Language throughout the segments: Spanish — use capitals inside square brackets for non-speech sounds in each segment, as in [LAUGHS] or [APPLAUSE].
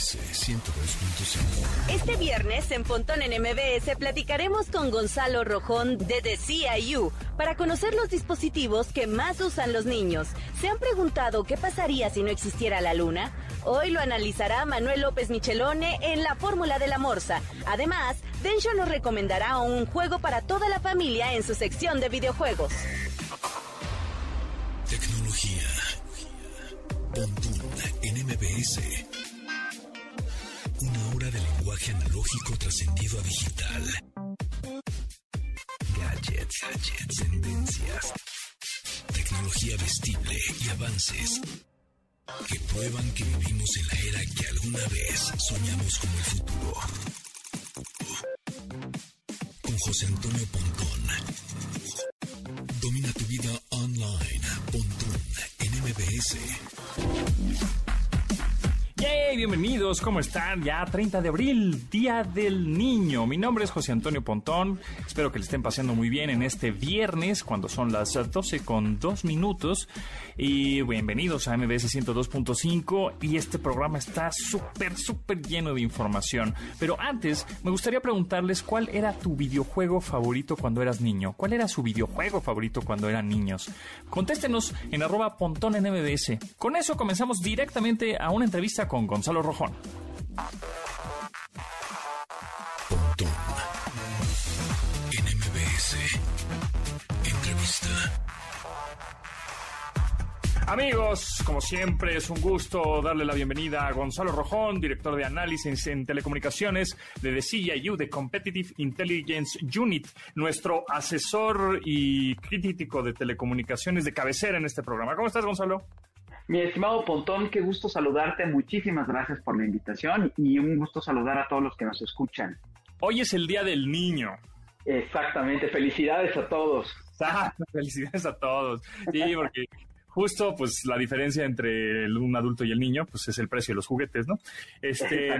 MBS 102.5. Este viernes en Pontón en MBS platicaremos con Gonzalo Rojón de The CIU para conocer los dispositivos que más usan los niños. ¿Se han preguntado qué pasaría si no existiera la luna? Hoy lo analizará Manuel López Michelone en la Fórmula de la Morsa. Además, Densho nos recomendará un juego para toda la familia en su sección de videojuegos. Tecnología. Pontón en MBS. Lenguaje analógico trascendido a digital. Gadgets, gadgets, tendencias. Tecnología vestible y avances que prueban que vivimos en la era que alguna vez soñamos como el futuro. Con José Antonio Pontón. Domina tu vida online. Pontón en MBS. ¡Yay! Bienvenidos, ¿cómo están? Ya 30 de abril, Día del Niño. Mi nombre es José Antonio Pontón. Espero que le estén pasando muy bien en este viernes, cuando son las 12 con 2 minutos. Y bienvenidos a MBS 102.5. Y este programa está súper, súper lleno de información. Pero antes, me gustaría preguntarles cuál era tu videojuego favorito cuando eras niño. ¿Cuál era su videojuego favorito cuando eran niños? Contéstenos en arroba pontón en MBS. Con eso comenzamos directamente a una entrevista con Gonzalo Rojón. Amigos, como siempre, es un gusto darle la bienvenida a Gonzalo Rojón, director de análisis en telecomunicaciones de The CIU, de Competitive Intelligence Unit, nuestro asesor y crítico de telecomunicaciones de cabecera en este programa. ¿Cómo estás, Gonzalo? Mi estimado Pontón, qué gusto saludarte. Muchísimas gracias por la invitación y un gusto saludar a todos los que nos escuchan. Hoy es el Día del Niño. Exactamente, felicidades a todos. Ah, [LAUGHS] Felicidades a todos. Sí, porque justo pues la diferencia entre el- un adulto y el niño pues es el precio de los juguetes, ¿no? Este,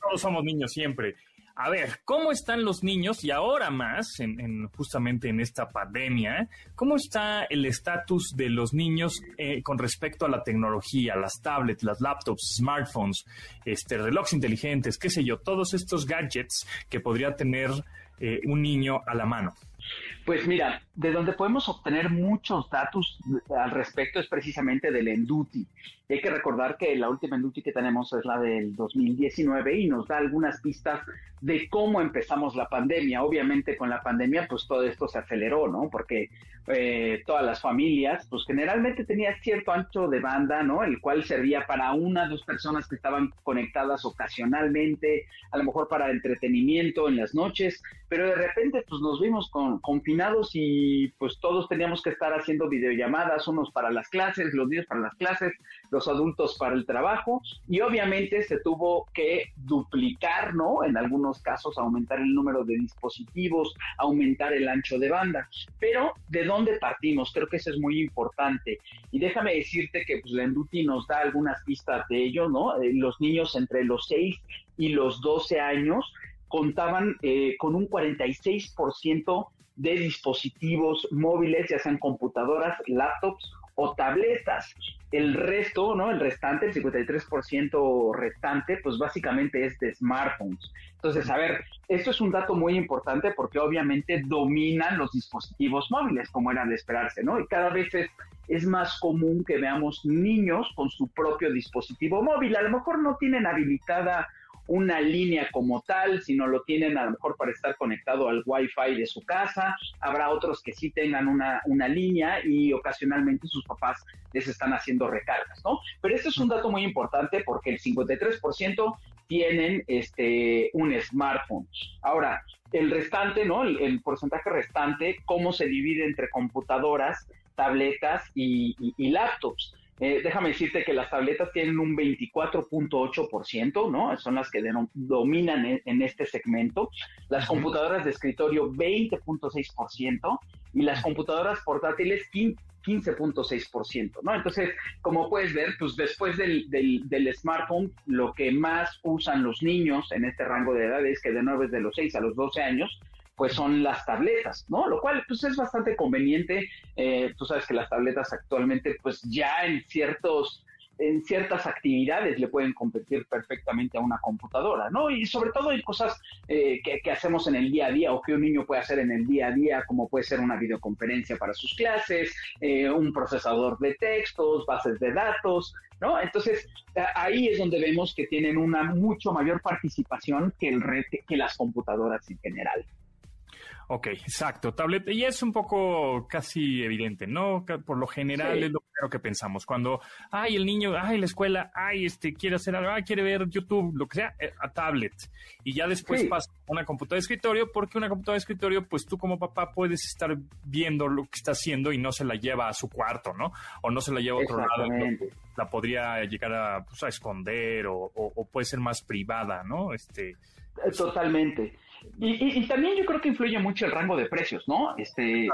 todos somos niños siempre. A ver, ¿cómo están los niños y ahora más, en, en- justamente en esta pandemia, cómo está el estatus de los niños eh, con respecto a la tecnología, las tablets, las laptops, smartphones, este, relojes inteligentes, qué sé yo, todos estos gadgets que podría tener eh, un niño a la mano? Pues mira, de donde podemos obtener muchos datos al respecto es precisamente del Enduti. Hay que recordar que la última Enduti que tenemos es la del 2019 y nos da algunas pistas de cómo empezamos la pandemia. Obviamente con la pandemia pues todo esto se aceleró, ¿no? Porque eh, todas las familias pues generalmente tenían cierto ancho de banda, ¿no? El cual servía para una o dos personas que estaban conectadas ocasionalmente, a lo mejor para entretenimiento en las noches, pero de repente pues nos vimos con, confinados y pues todos teníamos que estar haciendo videollamadas, unos para las clases, los niños para las clases, los adultos para el trabajo y obviamente se tuvo que duplicar, ¿no? En algunos casos aumentar el número de dispositivos, aumentar el ancho de banda. Pero ¿de dónde partimos? Creo que eso es muy importante. Y déjame decirte que pues, la Enduti nos da algunas pistas de ello, ¿no? Eh, los niños entre los 6 y los 12 años contaban eh, con un 46% de dispositivos móviles, ya sean computadoras, laptops o tabletas. El resto, ¿no? El restante, el 53% restante, pues básicamente es de smartphones. Entonces, a ver, esto es un dato muy importante porque obviamente dominan los dispositivos móviles, como era de esperarse, ¿no? Y cada vez es, es más común que veamos niños con su propio dispositivo móvil. A lo mejor no tienen habilitada una línea como tal, sino lo tienen a lo mejor para estar conectado al Wi-Fi de su casa. Habrá otros que sí tengan una, una línea y ocasionalmente sus papás les están haciendo recargas, ¿no? Pero este es un dato muy importante porque el 53% tienen este, un smartphone. Ahora, el restante, ¿no? El, porcentaje restante, ¿cómo se divide entre computadoras, tabletas y laptops? Eh, déjame decirte que las tabletas tienen un 24.8%, ¿no? Son las que dominan en, en este segmento. Las computadoras de escritorio 20.6% y las computadoras portátiles 15 15.6%, ¿no? Entonces, como puedes ver, pues después del, del, del, smartphone, lo que más usan los niños en este rango de edades, que de nuevo es de los 6 a los 12 años, pues son las tabletas, ¿no? Lo cual, pues es bastante conveniente. Eh, tú sabes que las tabletas actualmente, pues ya en ciertos en ciertas actividades le pueden competir perfectamente a una computadora, ¿no? Y sobre todo en cosas eh, que, hacemos en el día a día o que un niño puede hacer en el día a día, como puede ser una videoconferencia para sus clases, eh, un procesador de textos, bases de datos, ¿no? Entonces, ahí es donde vemos que tienen una mucho mayor participación que, el que las computadoras en general. Ok, exacto. Tablet, y es un poco casi evidente, ¿no? Por lo general es lo primero que pensamos. Cuando, ay, el niño, ay, la escuela, ay, este, quiere hacer algo, ay, quiere ver YouTube, lo que sea, eh, a tablet. Y ya después pasa a una computadora de escritorio, porque una computadora de escritorio, pues tú como papá puedes estar viendo lo que está haciendo y no se la lleva a su cuarto, ¿no? O no se la lleva a otro lado. La podría llegar a, pues, a esconder o, o, puede ser más privada, ¿no? Este, eh, Totalmente. Y, también yo creo que influye mucho el rango de precios, ¿no? Este,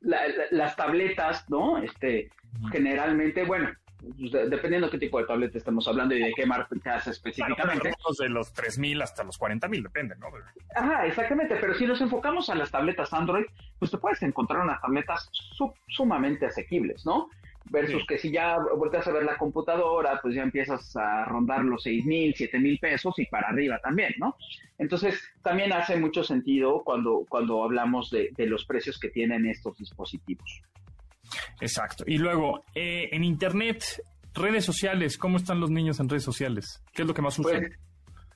las tabletas, ¿no? Este, generalmente, bueno, pues, dependiendo qué tipo de tableta estamos hablando y de qué marcas específicamente. de los 3.000 hasta los 40.000, depende, ¿no? Ajá, exactamente, pero si nos enfocamos a las tabletas Android, pues te puedes encontrar unas tabletas sumamente asequibles, ¿no? Versus que si ya volteas a ver la computadora, pues ya empiezas a rondar los seis mil, siete mil pesos y para arriba también, ¿no? Entonces, también hace mucho sentido cuando, cuando hablamos de, los precios que tienen estos dispositivos. Exacto. Y luego, eh, en Internet, redes sociales, ¿cómo están los niños en redes sociales? ¿Qué es lo que más usan? Pues,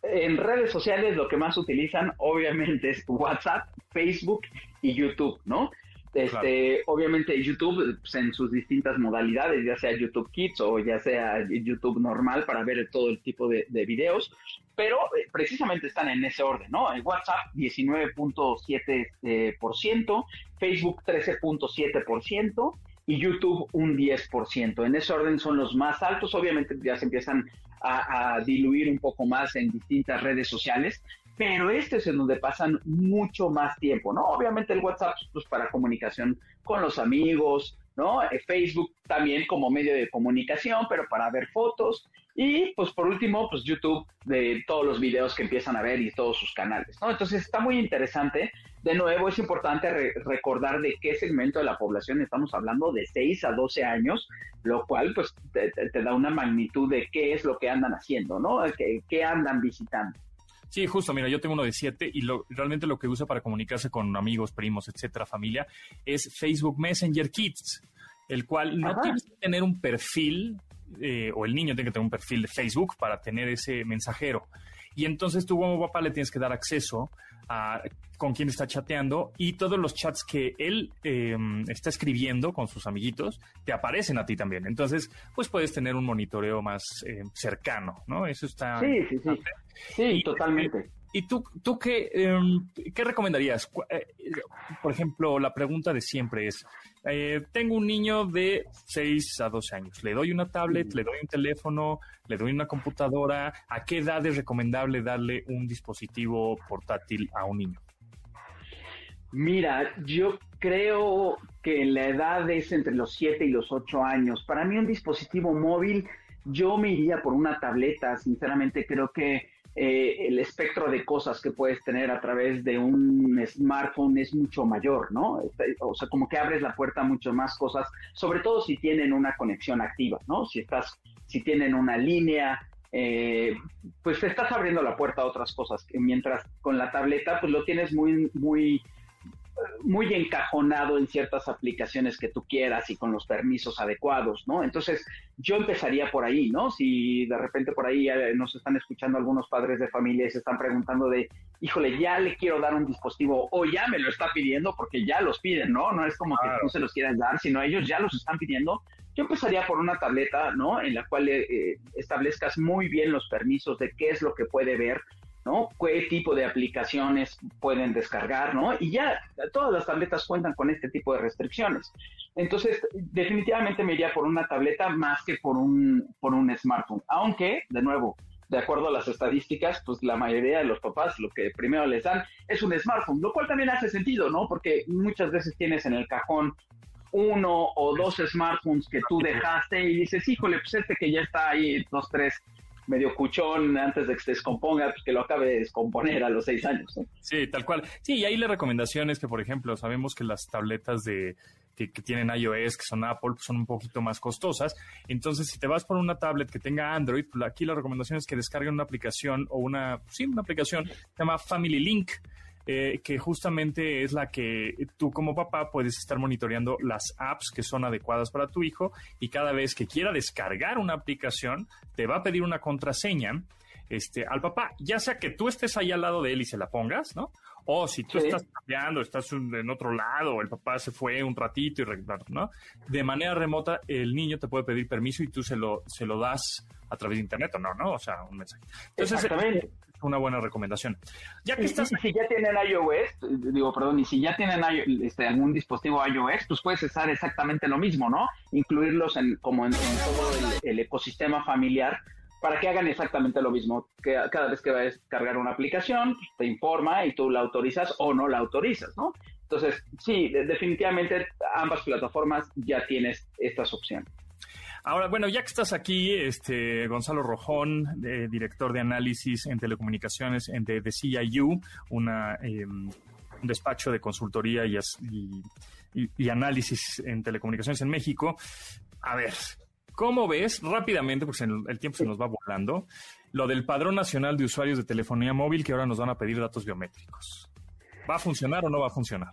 en redes sociales lo que más utilizan obviamente es WhatsApp, Facebook y YouTube, ¿no? Este, Obviamente YouTube pues, en sus distintas modalidades, ya sea YouTube Kids o ya sea YouTube normal para ver todo el tipo de, videos, pero eh, precisamente están en ese orden, ¿no? En WhatsApp 19.7%, eh, Facebook 13.7% y YouTube un 10%. En ese orden son los más altos, obviamente ya se empiezan a diluir un poco más en distintas redes sociales, pero este es en donde pasan mucho más tiempo, ¿no? Obviamente el WhatsApp, pues para comunicación con los amigos, ¿no? Eh, Facebook también como medio de comunicación, pero para ver fotos. Y pues por último, pues YouTube de todos los videos que empiezan a ver y todos sus canales, ¿no? Entonces está muy interesante. De nuevo, es importante recordar de qué segmento de la población estamos hablando, de 6 a 12 años, lo cual pues te, da una magnitud de qué es lo que andan haciendo, ¿no? qué andan visitando. Sí, justo, mira, yo tengo uno de siete y lo, realmente lo que usa para comunicarse con amigos, primos, etcétera, familia, es Facebook Messenger Kids, el cual no tienes que tener un perfil, eh, o el niño tiene que tener un perfil de Facebook para tener ese mensajero. Y entonces tú como papá le tienes que dar acceso a con quién está chateando y todos los chats que él em, está escribiendo con sus amiguitos te aparecen a ti también. Entonces, pues puedes tener un monitoreo más em, cercano, ¿no? Eso está... Sí, sí, sí. Sí, totalmente. ¿Y tú, tú qué, em, qué recomendarías? Eh, por ejemplo, la pregunta de siempre es, eh, tengo un niño de 6 a 12 años, le doy una tablet, le doy un teléfono, le doy una computadora, ¿a qué edad es recomendable darle un dispositivo portátil a un niño? Mira, yo creo que la edad es entre los 7 y los 8 años. Para mí un dispositivo móvil, yo me iría por una tableta. Sinceramente creo que eh, el espectro de cosas que puedes tener a través de un smartphone es mucho mayor, ¿no? Este, o sea, como que abres la puerta a muchas más cosas, sobre todo si tienen una conexión activa, ¿no? Si estás, si tienen una línea, eh, pues te estás abriendo la puerta a otras cosas, mientras con la tableta, pues lo tienes muy, muy muy encajonado en ciertas aplicaciones que tú quieras y con los permisos adecuados, ¿no? Entonces, yo empezaría por ahí, ¿no? Si de repente por ahí eh, nos están escuchando algunos padres de familia y se están preguntando de, híjole, ya le quiero dar un dispositivo o ya me lo está pidiendo porque ya los piden, ¿no? No es como que no se los quieran dar, sino ellos ya los están pidiendo. Yo empezaría por una tableta, ¿no? En la cual eh, establezcas muy bien los permisos de qué es lo que puede ver, ¿no? ¿Qué tipo de aplicaciones pueden descargar, ¿no? Y ya todas las tabletas cuentan con este tipo de restricciones. Entonces, definitivamente me iría por una tableta más que por un, por un smartphone. Aunque, de nuevo, de acuerdo a las estadísticas, pues la mayoría de los papás lo que primero les dan es un smartphone, lo cual también hace sentido, ¿no? Porque muchas veces tienes en el cajón uno o dos smartphones que tú dejaste y dices, híjole, pues este que ya está ahí, dos, tres, medio cuchón antes de que se descomponga, pues que lo acabe de descomponer a los seis años. Sí, tal cual. Sí, y ahí la recomendación es que, por ejemplo, sabemos que las tabletas de que, tienen iOS, que son Apple, son un poquito más costosas. Entonces, si te vas por una tablet que tenga Android, pues aquí la recomendación es que descarguen una aplicación o una, sí, una aplicación que se llama Family Link. Eh, que justamente es la que tú como papá puedes estar monitoreando las apps que son adecuadas para tu hijo y cada vez que quiera descargar una aplicación te va a pedir una contraseña este, al papá, ya sea que tú estés ahí al lado de él y se la pongas, ¿no? O si tú estás cambiando, estás en otro lado, el papá se fue un ratito y ¿no? De manera remota, el niño te puede pedir permiso y tú se lo, se lo das a través de internet o no, ¿no? O sea, un mensaje. Entonces, es una buena recomendación. Ya que estás... si ya tienen iOS, digo, perdón, y si ya tienen este, algún dispositivo iOS, pues puedes usar exactamente lo mismo, ¿no? Incluirlos en, como en, todo el ecosistema familiar para que hagan exactamente lo mismo. Que cada vez que vas a descargar una aplicación, te informa y tú la autorizas o no la autorizas, ¿no? Entonces, sí, definitivamente ambas plataformas ya tienes estas opciones. Ahora, bueno, ya que estás aquí, este Gonzalo Rojón, director de análisis en telecomunicaciones en de, CIU, una, em, un despacho de consultoría y, y análisis en telecomunicaciones en México. A ver, ¿Cómo ves rápidamente, porque el tiempo se nos va volando, lo del Padrón Nacional de Usuarios de Telefonía Móvil que ahora nos van a pedir datos biométricos? ¿Va a funcionar o no va a funcionar?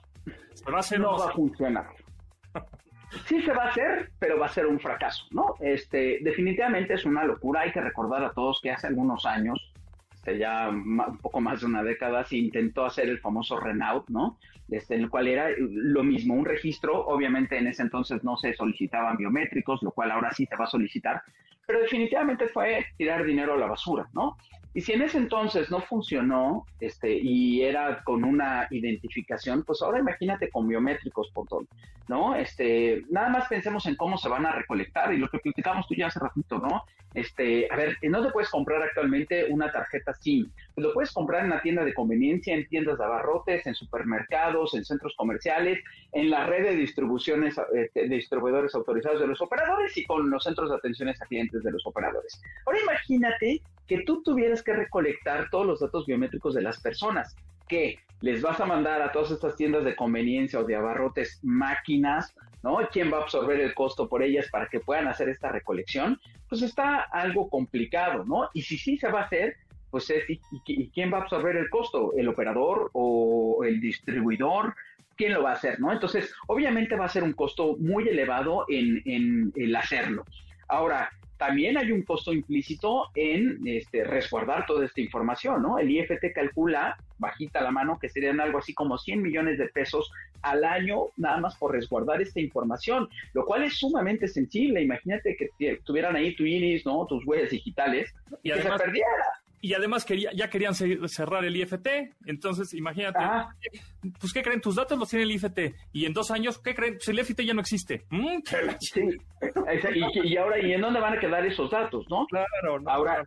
va a no, va a funcionar. Sí se va a hacer, pero va a ser un fracaso, ¿no? Este, definitivamente es una locura. Hay que recordar a todos que hace algunos años, este, ya un poco más de una década, se intentó hacer el famoso Renault, ¿no? Este, en el cual era lo mismo, un registro, obviamente en ese entonces no se solicitaban biométricos, lo cual ahora sí se va a solicitar, pero definitivamente fue tirar dinero a la basura, ¿no? Y si en ese entonces no funcionó este, y era con una identificación, pues ahora imagínate con biométricos, todo, ¿no? Este, nada más pensemos en cómo se van a recolectar y lo que platicamos tú ya hace ratito, ¿no? Este, a ver, no te puedes comprar actualmente una tarjeta SIM, lo puedes comprar en la tienda de conveniencia, en tiendas de abarrotes, en supermercados, en centros comerciales, en la red de distribuciones este, de distribuidores autorizados de los operadores y con los centros de atenciones a clientes de los operadores. Ahora imagínate que tú tuvieras que recolectar todos los datos biométricos de las personas, que les vas a mandar a todas estas tiendas de conveniencia o de abarrotes máquinas, ¿no? ¿Quién va a absorber el costo por ellas para que puedan hacer esta recolección? Pues está algo complicado, ¿no? Y si sí se va a hacer, pues es, ¿y, quién va a absorber el costo? ¿El operador o el distribuidor? ¿Quién lo va a hacer, no? Entonces, obviamente va a ser un costo muy elevado en, en el hacerlo. Ahora, también hay un costo implícito en este, resguardar toda esta información, ¿no? El IFT calcula, bajita la mano, que serían algo así como 100 millones de pesos al año nada más por resguardar esta información, lo cual es sumamente sensible. Imagínate que tuvieran ahí tu iris, ¿no? Tus huellas digitales y, que se perdiera y además quería, ya querían cerrar el IFT. Entonces, imagínate, pues, ¿qué creen? Tus datos los tiene el IFT. Y en dos años, ¿qué creen? Pues el IFT ya no existe. Mm, sí. [LAUGHS] y, ahora, ¿y en dónde van a quedar esos datos, no? Claro, no, Ahora,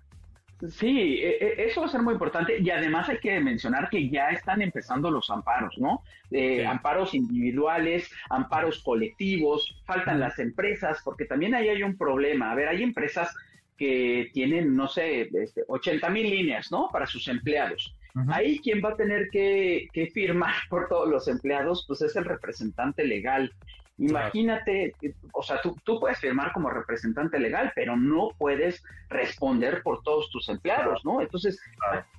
sí, e, e, eso va a ser muy importante. Y además hay que mencionar que ya están empezando los amparos, ¿no? Eh, amparos individuales, amparos colectivos, faltan las empresas, porque también ahí hay un problema. A ver, hay empresas que tienen, no sé, este, 80 mil líneas, ¿no? Para sus empleados. Ahí quien va a tener que, firmar [LAUGHS] por todos los empleados, pues es el representante legal. Imagínate, o sea, tú, tú, puedes firmar como representante legal, pero no puedes responder por todos tus empleados, ¿no? Entonces,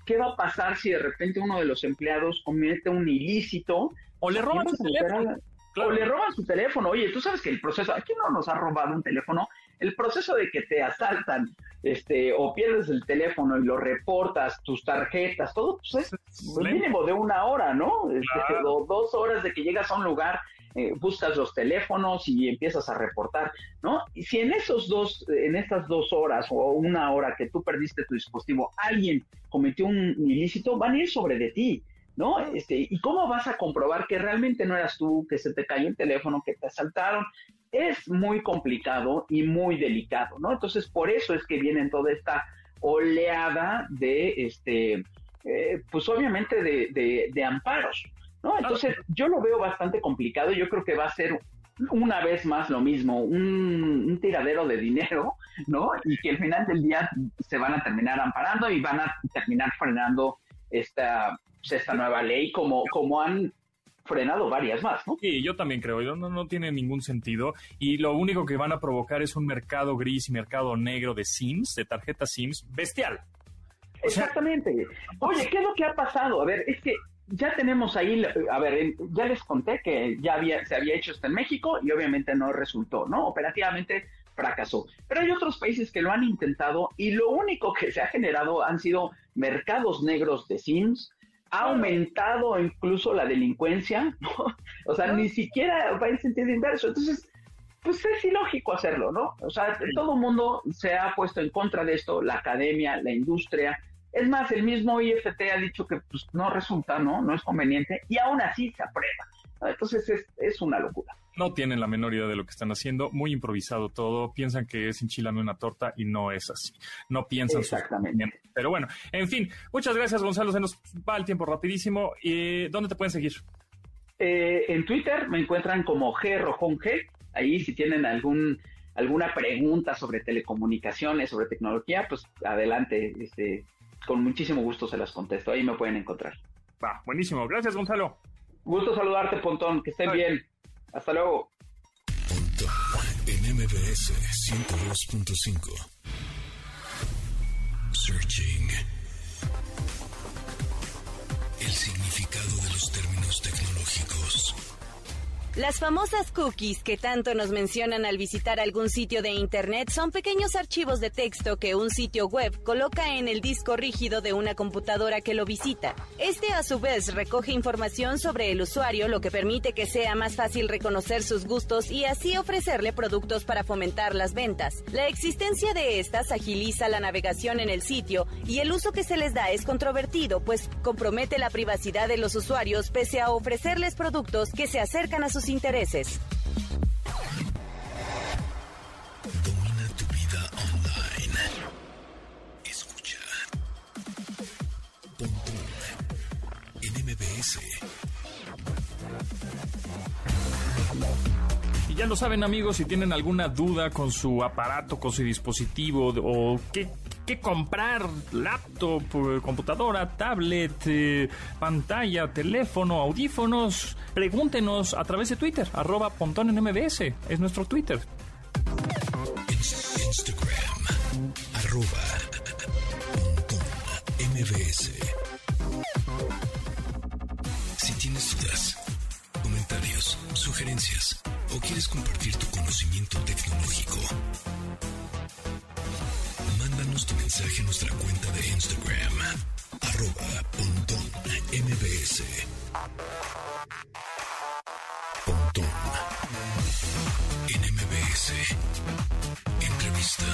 ¿qué va a pasar si de repente uno de los empleados comete un ilícito? O le roban su teléfono. O le roban su teléfono. Oye, tú sabes que el proceso, aquí no nos ha robado un teléfono el proceso de que te asaltan este, o pierdes el teléfono y lo reportas, tus tarjetas, todo, pues es mínimo de una hora, ¿no? Este, dos horas de que llegas a un lugar, eh, buscas los teléfonos y empiezas a reportar, ¿no? Y si en esos dos, en estas dos horas o una hora que tú perdiste tu dispositivo, alguien cometió un ilícito, van a ir sobre de ti. ¿no? Este, ¿Y cómo vas a comprobar que realmente no eras tú, que se te cayó el teléfono, que te asaltaron? Es muy complicado y muy delicado, ¿no? Entonces, por eso es que vienen toda esta oleada de, este, eh, pues obviamente de, amparos, ¿no? Entonces, yo lo veo bastante complicado, yo creo que va a ser una vez más lo mismo, un, tiradero de dinero, ¿no? Y que al final del día se van a terminar amparando y van a terminar frenando esta, pues, esta nueva ley como, como han frenado varias más, ¿no? Sí, yo también creo, no, no tiene ningún sentido y lo único que van a provocar es un mercado gris y mercado negro de SIMs, de tarjetas SIMs, bestial. Exactamente. Oye, ¿qué es lo que ha pasado? A ver, es que ya tenemos ahí, a ver, ya les conté que ya había, se había hecho esto en México y obviamente no resultó, ¿no? Operativamente fracasó. Pero hay otros países que lo han intentado y lo único que se ha generado han sido mercados negros de SIMs, ha aumentado incluso la delincuencia, [LAUGHS] ¿no? O sea, ni siquiera va en sentido inverso. Entonces, pues es ilógico hacerlo, ¿no? O sea, todo el mundo se ha puesto en contra de esto, la academia, la industria. Es más, el mismo IFT ha dicho que pues, no resulta, ¿no? No es conveniente y aún así se aprueba. Entonces es, es una locura no tienen la menor idea de lo que están haciendo, muy improvisado todo, piensan que es enchilando una torta y no es así. No piensan Exactamente. Pero bueno, en fin, muchas gracias Gonzalo, se nos va el tiempo rapidísimo. ¿Y ¿Dónde te pueden seguir? Eh, en Twitter me encuentran como G Rojón G. Ahí si tienen algún alguna pregunta sobre telecomunicaciones, sobre tecnología, pues adelante, este, con muchísimo gusto se las contesto. Ahí me pueden encontrar. Va, buenísimo. Gracias, Gonzalo. Gusto saludarte, Pontón. Que estén bien. Hasta luego. Punto en MBS 102.5. Searching. El significado de los términos tecnológicos. Las famosas cookies que tanto nos mencionan al visitar algún sitio de Internet son pequeños archivos de texto que un sitio web coloca en el disco rígido de una computadora que lo visita. Este a su vez recoge información sobre el usuario, lo que permite que sea más fácil reconocer sus gustos y así ofrecerle productos para fomentar las ventas. La existencia de estas agiliza la navegación en el sitio y el uso que se les da es controvertido, pues compromete la privacidad de los usuarios pese a ofrecerles productos que se acercan a sus intereses. Domina tu vida online. Escucha. Pontón en MBS. Y ya lo saben amigos, si tienen alguna duda con su aparato, con su dispositivo o qué qué comprar, laptop, eh, computadora, tablet, eh, pantalla, teléfono, audífonos, pregúntenos a través de Twitter, arroba Pontón en MBS, es nuestro Twitter. Instagram, arroba Pontón MBS. Si tienes dudas, comentarios, sugerencias o quieres compartir tu conocimiento tecnológico, Tu mensaje a nuestra cuenta de Instagram, arroba pontón mbs. Pontón en MBS. Entrevista.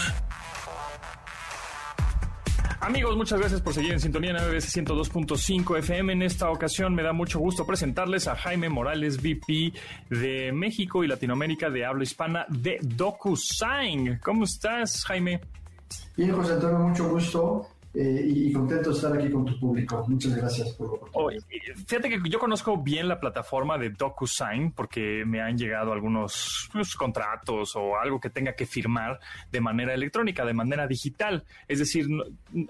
Amigos, muchas gracias por seguir en sintonía en MBS 102.5 FM. En esta ocasión me da mucho gusto presentarles a Jaime Morales, VP de México y Latinoamérica de habla hispana de DocuSign. ¿Cómo estás, Jaime? Bien, José Antonio, mucho gusto. Eh, y, contento de estar aquí con tu público. Muchas gracias por la oportunidad. fíjate que yo conozco bien la plataforma de DocuSign porque me han llegado algunos pues, contratos o algo que tenga que firmar de manera electrónica, de manera digital. Es decir,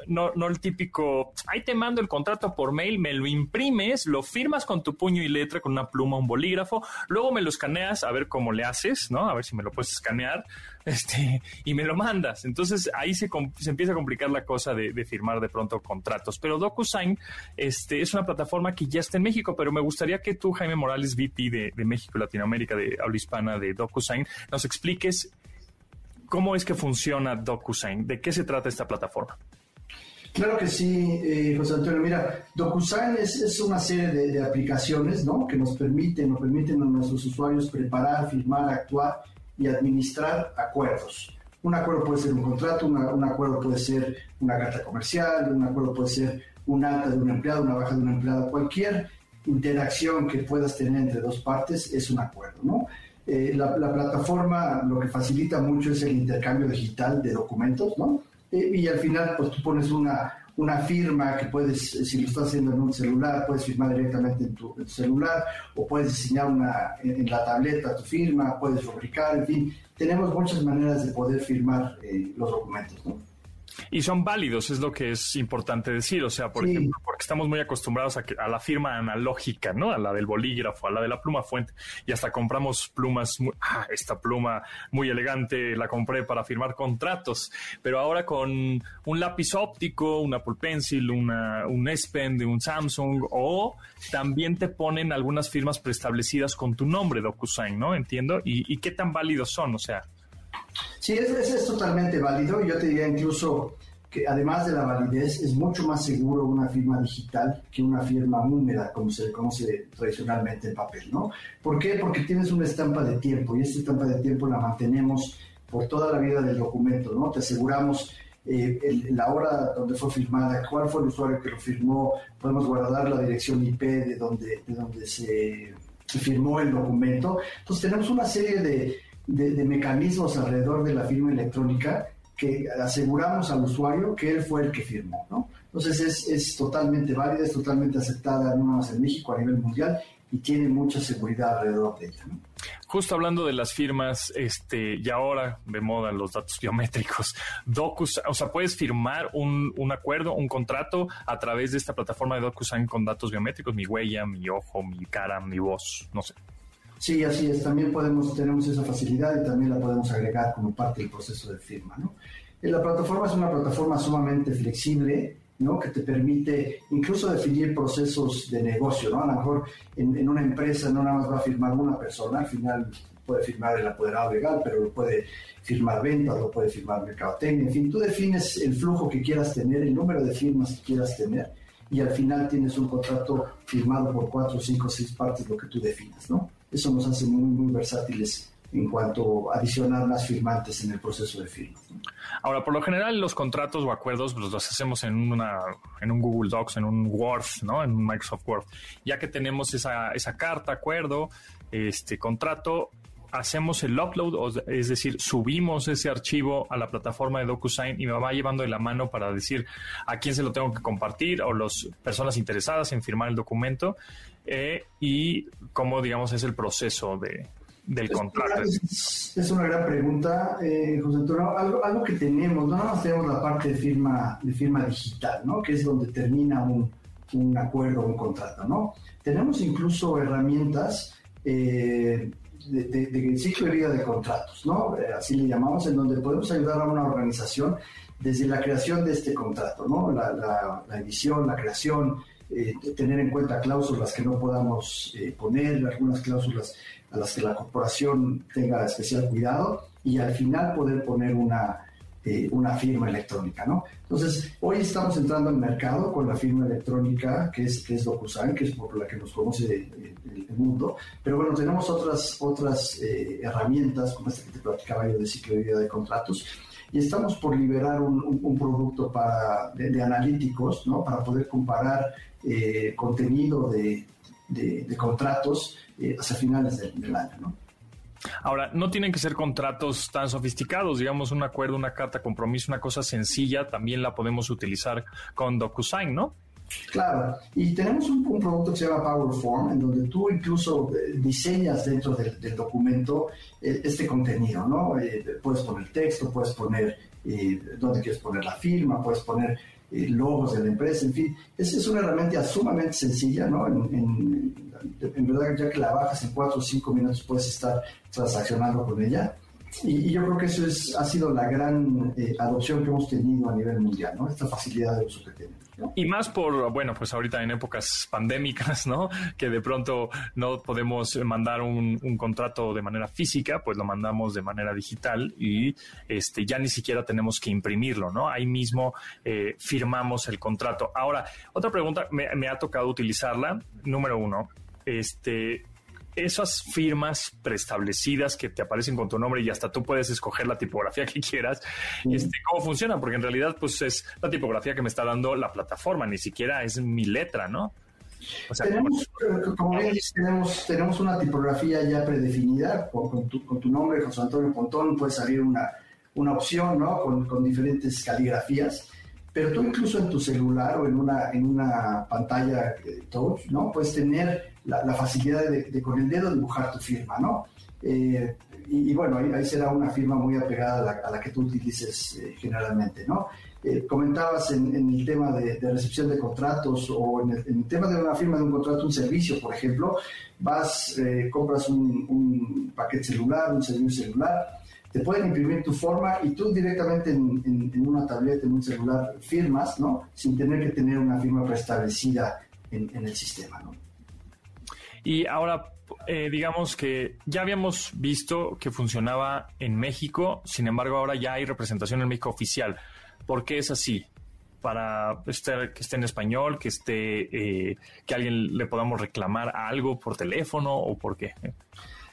no, no, el típico, ahí te mando el contrato por mail, me lo imprimes, lo firmas con tu puño y letra, con una pluma, un bolígrafo, luego me lo escaneas a ver cómo le haces, ¿no? A ver si me lo puedes escanear este, y me lo mandas. Entonces ahí se, empieza a complicar la cosa de, firmar de pronto contratos. Pero DocuSign este, es una plataforma que ya está en México, pero me gustaría que tú, Jaime Morales, VP de, México y Latinoamérica, de habla hispana de DocuSign, nos expliques cómo es que funciona DocuSign, de qué se trata esta plataforma. Claro que sí, eh, José Antonio. Mira, DocuSign es, es una serie de, de, aplicaciones ¿no? que nos permiten, nos permiten a nuestros usuarios preparar, firmar, actuar y administrar acuerdos. Un acuerdo puede ser un contrato, un acuerdo puede ser una carta comercial, un acuerdo puede ser un alta de un empleado, una baja de un empleado, cualquier interacción que puedas tener entre dos partes es un acuerdo, ¿no? Eh, la, plataforma lo que facilita mucho es el intercambio digital de documentos, ¿no? Eh, y al final, pues tú pones una, una firma que puedes, si lo estás haciendo en un celular, puedes firmar directamente en tu, celular o puedes diseñar una, en, la tableta tu firma, puedes fabricar, en fin, tenemos muchas maneras de poder firmar eh, los documentos. ¿no? Y son válidos, es lo que es importante decir. O sea, por ejemplo, porque estamos muy acostumbrados a, que, a la firma analógica, ¿no? A la del bolígrafo, a la de la pluma fuente. Y hasta compramos plumas, ah, esta pluma muy elegante la compré para firmar contratos. Pero ahora con un lápiz óptico, un Apple Pencil, una, un S Pen de un Samsung, o también te ponen algunas firmas preestablecidas con tu nombre, DocuSign, ¿no? Entiendo. ¿Y, y qué tan válidos son? O sea. Sí, es, es, totalmente válido. Yo te diría incluso que además de la validez, es mucho más seguro una firma digital que una firma húmeda, como se conoce tradicionalmente en papel, ¿no? ¿Por qué? Porque tienes una estampa de tiempo y esta estampa de tiempo la mantenemos por toda la vida del documento, ¿no? Te aseguramos eh, la hora donde fue firmada, cuál fue el usuario que lo firmó, podemos guardar la dirección IP de donde, de donde se firmó el documento. Entonces tenemos una serie de de, mecanismos alrededor de la firma electrónica que aseguramos al usuario que él fue el que firmó, ¿no? Entonces es, es totalmente válida, es totalmente aceptada no más en México a nivel mundial y tiene mucha seguridad alrededor de ella. Justo hablando de las firmas, este, y ahora de moda los datos biométricos, Docus, o sea, puedes firmar un, un, acuerdo, un contrato a través de esta plataforma de DocuSign con datos biométricos, mi huella, mi ojo, mi cara, mi voz, no sé. Sí, así es. También podemos, tenemos esa facilidad y también la podemos agregar como parte del proceso de firma. ¿no? La plataforma es una plataforma sumamente flexible, ¿no? que te permite incluso definir procesos de negocio. ¿no? A lo mejor en, en, una empresa no nada más va a firmar una persona, al final puede firmar el apoderado legal, pero lo puede firmar ventas, lo puede firmar mercadotecnia, en fin, tú defines el flujo que quieras tener, el número de firmas que quieras tener y al final tienes un contrato firmado por cuatro, cinco, seis partes, lo que tú definas, ¿no? Eso nos hace muy, muy versátiles en cuanto a adicionar más firmantes en el proceso de firma. Ahora, por lo general, los contratos o acuerdos pues, los hacemos en, una, en un Google Docs, en un Word, ¿no? En un Microsoft Word. Ya que tenemos esa, esa carta, acuerdo, este contrato, hacemos el upload, es decir, subimos ese archivo a la plataforma de DocuSign y me va llevando de la mano para decir a quién se lo tengo que compartir o las personas interesadas en firmar el documento eh, y cómo, digamos, es el proceso de, del contrato. Es, una gran pregunta, eh, José Antonio. Algo, algo, que tenemos, no nada más tenemos la parte de firma, de firma digital, ¿no? Que es donde termina un, un acuerdo, un contrato, ¿no? Tenemos incluso herramientas eh, de, ciclo de vida de contratos, ¿no? Eh, así le llamamos, en donde podemos ayudar a una organización desde la creación de este contrato, ¿no? La, la, edición, la creación, eh, tener en cuenta cláusulas que no podamos eh, poner, algunas cláusulas a las que la corporación tenga especial cuidado y al final poder poner una, eh, una firma electrónica, ¿no? Entonces, hoy estamos entrando al mercado con la firma electrónica que es, que es DocuSign, que es por la que nos conoce el, mundo, pero bueno, tenemos otras, otras eh, herramientas, como esta que te platicaba yo de ciclo de vida de contratos, y estamos por liberar un, un, producto para, de, analíticos, ¿no? Para poder comparar eh, contenido de, de, contratos hacia finales del, del año, ¿no? Ahora, no tienen que ser contratos tan sofisticados, digamos un acuerdo, una carta compromiso, una cosa sencilla, también la podemos utilizar con DocuSign, ¿no? Claro, y tenemos un, producto que se llama PowerForm, en donde tú incluso eh, diseñas dentro del, documento eh, este contenido, ¿no? Eh, puedes poner texto, puedes poner dónde quieres poner la firma, puedes poner logos de la empresa, en fin. Es, es una herramienta sumamente sencilla, ¿no? En, en, verdad, ya que la bajas en 4 o 5 minutos, puedes estar transaccionando con ella. Y, yo creo que eso es, ha sido la gran eh, adopción que hemos tenido a nivel mundial, ¿no? Esta facilidad de uso que tenemos. Y más por, bueno, pues ahorita en épocas pandémicas, ¿no? Que de pronto no podemos mandar un, contrato de manera física, pues lo mandamos de manera digital y este ya ni siquiera tenemos que imprimirlo, ¿no? Ahí mismo eh, firmamos el contrato. Ahora, otra pregunta, me ha tocado utilizarla. Número uno, este, esas firmas preestablecidas que te aparecen con tu nombre y hasta tú puedes escoger la tipografía [LAUGHS] que quieras, este, ¿cómo funciona? Porque en realidad pues es la tipografía que me está dando la plataforma, ni siquiera es mi letra, ¿no? tenemos, como bien tenemos, tenemos una tipografía ya predefinida con, tu, con, tu, nombre, José Antonio Pontón, puede salir una, una opción, ¿no? Con, con diferentes caligrafías pero tú incluso en tu celular o en una, en una pantalla touch, ¿no? Puedes tener la, facilidad de, con el dedo dibujar tu firma, ¿no? Eh, y, bueno, ahí, será una firma muy apegada a la, que tú utilices eh, generalmente, ¿no? eh, comentabas en, el tema de, recepción de contratos o en el, tema de una firma de un contrato, un servicio, por ejemplo, vas, eh, compras un, paquete celular, un servicio celular, te pueden imprimir tu forma y tú directamente en, una tableta, en un celular, firmas, ¿no? Sin tener que tener una firma preestablecida en, el sistema, ¿no? Y ahora, eh, digamos que ya habíamos visto que funcionaba en México, sin embargo ahora ya hay representación en México oficial. ¿Por qué es así? Para estar, que esté en español, que esté, eh, que alguien le podamos reclamar algo por teléfono o por qué.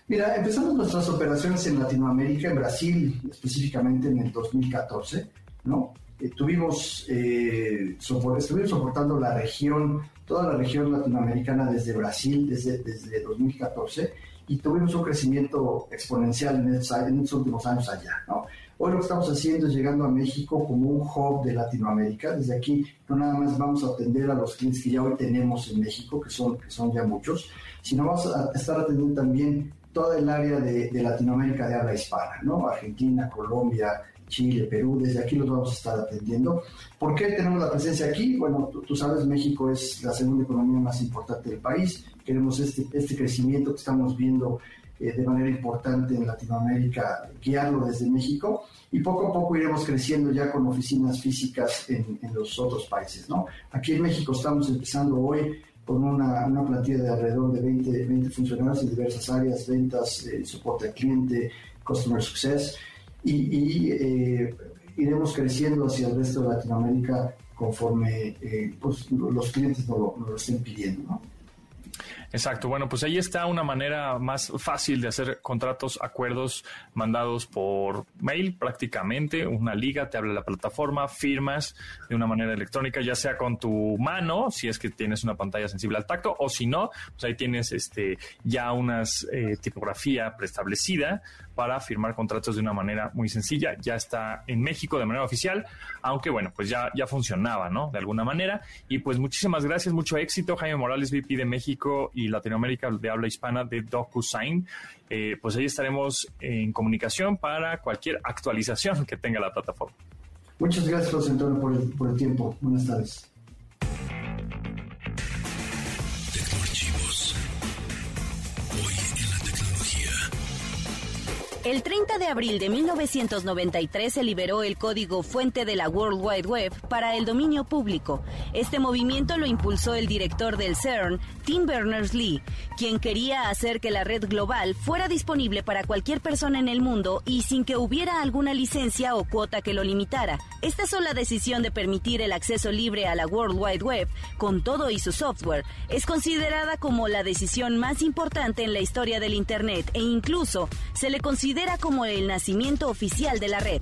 Mira, empezamos nuestras operaciones en Latinoamérica, en Brasil, específicamente en el 2014, ¿no? Eh, tuvimos, eh, estuvimos soportando la región, toda la región latinoamericana desde Brasil, desde, desde 2014, y tuvimos un crecimiento exponencial en estos, en estos últimos años allá, ¿no? Hoy lo que estamos haciendo es llegando a México como un hub de Latinoamérica. Desde aquí no nada más vamos a atender a los clientes que ya hoy tenemos en México, que son, que son ya muchos, sino vamos a estar atendiendo también toda el área de, Latinoamérica de habla hispana, ¿no? Argentina, Colombia, Chile, Perú, desde aquí los vamos a estar atendiendo. ¿Por qué tenemos la presencia aquí? Bueno, tú, sabes, México es la segunda economía más importante del país. Queremos este, este crecimiento que estamos viendo eh, de manera importante en Latinoamérica, guiarlo desde México y poco a poco iremos creciendo ya con oficinas físicas en, los otros países. ¿no? Aquí en México estamos empezando hoy con una, una plantilla de alrededor de 20, 20 funcionarios en diversas áreas, ventas, eh, soporte al cliente, customer success, y, eh, iremos creciendo hacia el resto de Latinoamérica conforme pues, los clientes nos lo, estén pidiendo. Exacto. Bueno, pues ahí está una manera más fácil de hacer contratos, acuerdos mandados por mail prácticamente. Una liga te habla la plataforma, firmas de una manera electrónica, ya sea con tu mano, si es que tienes una pantalla sensible al tacto, o si no, pues ahí tienes este ya una eh, tipografía preestablecida para firmar contratos de una manera muy sencilla. Ya está en México de manera oficial, aunque bueno, pues ya, ya funcionaba, ¿no? De alguna manera. Y pues muchísimas gracias, mucho éxito. Jaime Morales, VP de México y Latinoamérica de habla hispana de DocuSign. Eh, pues ahí estaremos en comunicación para cualquier actualización que tenga la plataforma. Muchas gracias, José Antonio, por el, por el tiempo. Buenas tardes. El 30 de abril de 1993 se liberó el código fuente de la World Wide Web para el dominio público. Este movimiento lo impulsó el director del CERN, Tim Berners-Lee, quien quería hacer que la red global fuera disponible para cualquier persona en el mundo y sin que hubiera alguna licencia o cuota que lo limitara. Esta sola decisión de permitir el acceso libre a la World Wide Web, con todo y su software, es considerada como la decisión más importante en la historia del Internet e incluso se le considera como el nacimiento oficial de la red.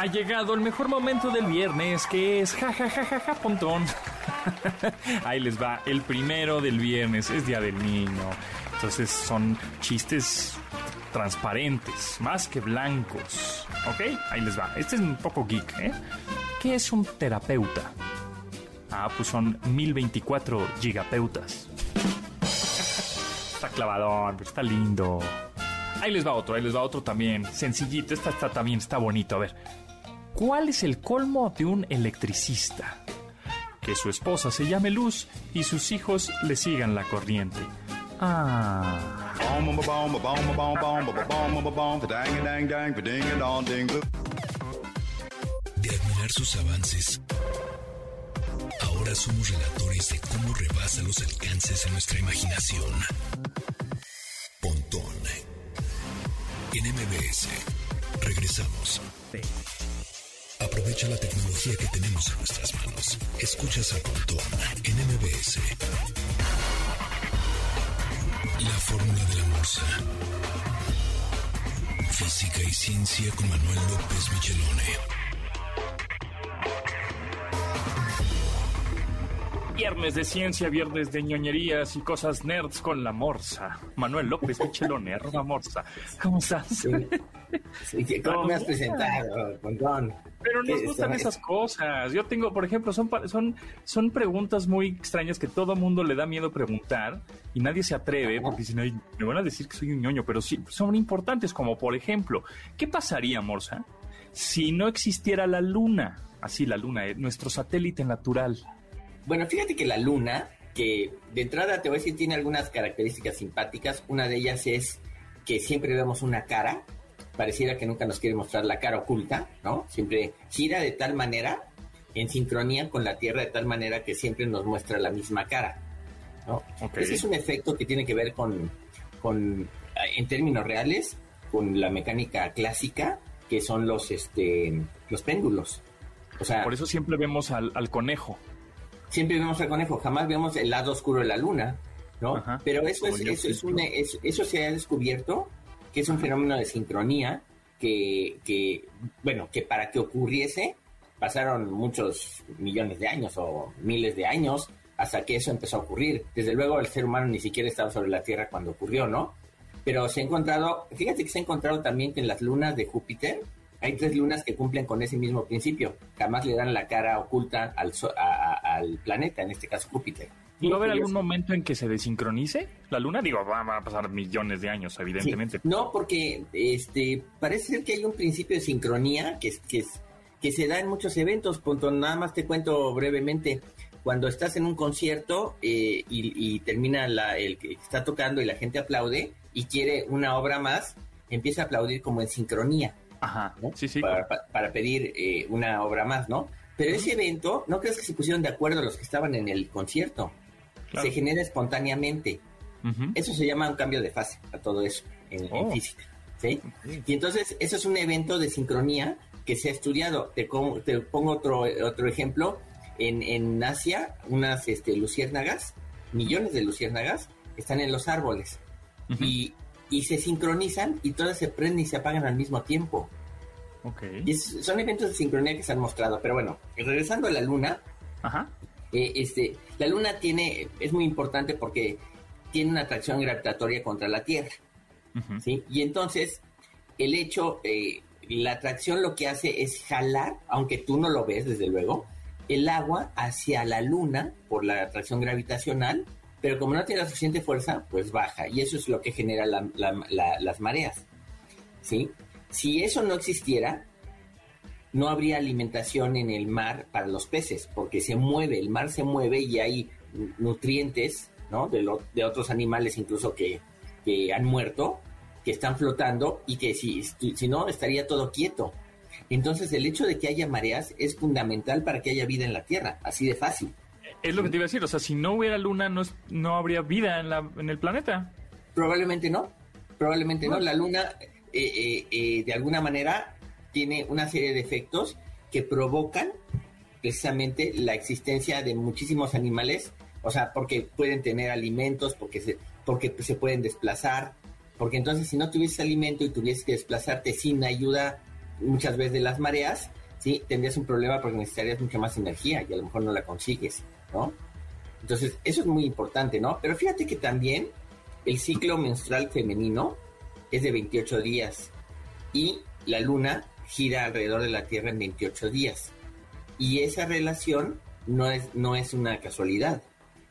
Ha llegado el mejor momento del viernes, que es jajajaja pontón. [LAUGHS] Ahí les va, el primero del viernes, es Día del Niño. Entonces son chistes transparentes, más que blancos. ¿Ok? Ahí les va. Este es un poco geek, ¿eh? ¿Qué es un terapeuta? Ah, pues son 1024 gigapeutas. está clavadón, está lindo. Ahí les va otro, ahí les va otro también. Sencillito, esta está también, está bonito. A ver, ¿cuál es el colmo de un electricista? Que su esposa se llame Luz y sus hijos le sigan la corriente. Ah. De admirar sus avances Ahora somos relatores de cómo rebasa los alcances de nuestra imaginación. Pontón. En MBS. Regresamos. Aprovecha la tecnología que tenemos en nuestras manos. Escuchas a Pontón en MBS. La fórmula de la morsa. Física y ciencia con Manuel López Michelone. Viernes de ciencia, viernes de ñoñerías y cosas nerds con la morsa. Manuel López Michelone, arroba morsa. ¿Cómo estás? Sí. ¿Cómo me has presentado, Pontón? Pero nos gustan esas cosas. Yo tengo, por ejemplo, son, son, son preguntas muy extrañas que todo mundo le da miedo preguntar y nadie se atreve porque si no, me van a decir que soy un ñoño, pero sí, son importantes como por ejemplo, ¿qué pasaría, Morsa, si no existiera la luna? Así la luna, eh, nuestro satélite natural. Bueno, fíjate que la luna, que de entrada te voy a decir, tiene algunas características simpáticas. Una de ellas es que siempre vemos una cara pareciera que nunca nos quiere mostrar la cara oculta, ¿no? Siempre gira de tal manera, en sincronía con la Tierra, de tal manera que siempre nos muestra la misma cara, ¿no? Ese es un efecto que tiene que ver con, con, en términos reales, con la mecánica clásica, que son los, este, los péndulos. O sea, por eso siempre vemos al, conejo. Siempre vemos al conejo, jamás vemos el lado oscuro de la luna, ¿no? Pero eso es, eso, es un, eso se ha descubierto que es un fenómeno de sincronía que, bueno, que para que ocurriese pasaron muchos millones de años o miles de años hasta que eso empezó a ocurrir. Desde luego el ser humano ni siquiera estaba sobre la Tierra cuando ocurrió, ¿no? Pero se ha encontrado, fíjate que se ha encontrado también que en las lunas de Júpiter hay tres lunas que cumplen con ese mismo principio. Jamás le dan la cara oculta al, al planeta, en este caso Júpiter. ¿Y va a haber algún momento en que se desincronice la luna? Digo, va, a pasar millones de años, evidentemente. No, porque este parece ser que hay un principio de sincronía que, que, que se da en muchos eventos. Punto, nada más te cuento brevemente. Cuando estás en un concierto eh, y, termina la, el que está tocando y la gente aplaude y quiere una obra más, empieza a aplaudir como en sincronía. Ajá, sí, sí. Para, pedir eh, una obra más, ¿no? Pero ese evento, ¿no crees que se pusieron de acuerdo los que estaban en el concierto? se genera espontáneamente. Eso se llama un cambio de fase a todo eso en, oh. física. ¿sí? Y entonces, eso es un evento de sincronía que se ha estudiado. Te, te pongo otro, otro ejemplo. En, en Asia, unas este, luciérnagas, millones de luciérnagas, están en los árboles. y, y, se sincronizan y todas se prenden y se apagan al mismo tiempo. Okay. Y son eventos de sincronía que se han mostrado. Pero bueno, regresando a la luna, Ajá. Eh, este, la Luna tiene, es muy importante porque tiene una atracción gravitatoria contra la Tierra. ¿sí? Y entonces, el hecho, eh, la atracción lo que hace es jalar, aunque tú no lo ves, desde luego, el agua hacia la Luna por la atracción gravitacional, pero como no tiene la suficiente fuerza, pues baja. Y eso es lo que genera las mareas. ¿sí? Si eso no existiera, no habría alimentación en el mar para los peces, porque se mueve, el mar se mueve y hay nutrientes, ¿no? De, otros animales incluso que, han muerto, que están flotando y que si no estaría todo quieto. Entonces el hecho de que haya mareas es fundamental para que haya vida en la Tierra, así de fácil. Es lo que te iba a decir, o sea, si no hubiera luna, no, no habría vida en, la, en el planeta. Probablemente no, probablemente no. La luna, eh, eh, eh, de alguna manera, tiene una serie de efectos que provocan precisamente la existencia de muchísimos animales, o sea, porque pueden tener alimentos, porque se, porque se pueden desplazar, porque entonces si no tuvieses alimento y tuvieses que desplazarte sin ayuda muchas veces de las mareas, sí, tendrías un problema porque necesitarías mucha más energía y a lo mejor no la consigues, ¿no? Entonces, eso es muy importante, ¿no? Pero fíjate que también el ciclo menstrual femenino es de 28 días y la luna gira alrededor de la Tierra en 28 días. Y esa relación no es, no es una casualidad,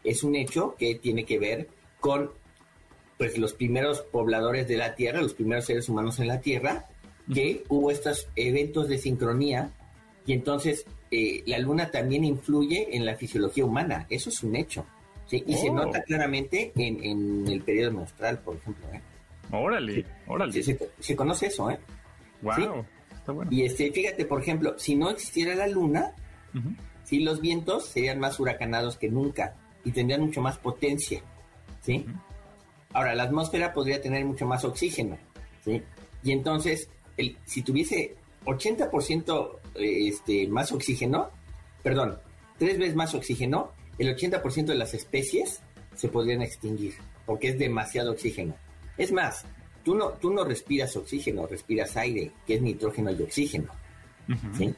es un hecho que tiene que ver con pues, los primeros pobladores de la Tierra, los primeros seres humanos en la Tierra, que hubo estos eventos de sincronía y entonces eh, la luna también influye en la fisiología humana, eso es un hecho. Y se oh. nota claramente en, el periodo menstrual, por ejemplo. ¿eh? Órale, órale. Se, conoce eso, ¿eh? Wow. Y este, fíjate, por ejemplo, si no existiera la luna, si los vientos serían más huracanados que nunca y tendrían mucho más potencia, ¿sí? Ahora, la atmósfera podría tener mucho más oxígeno, ¿sí? Y entonces, el, si tuviese 80% este, más oxígeno, perdón, tres veces más oxígeno, el 80% de las especies se podrían extinguir, porque es demasiado oxígeno. Es más, tú no, tú no respiras oxígeno, respiras aire, que es nitrógeno y oxígeno. ¿sí?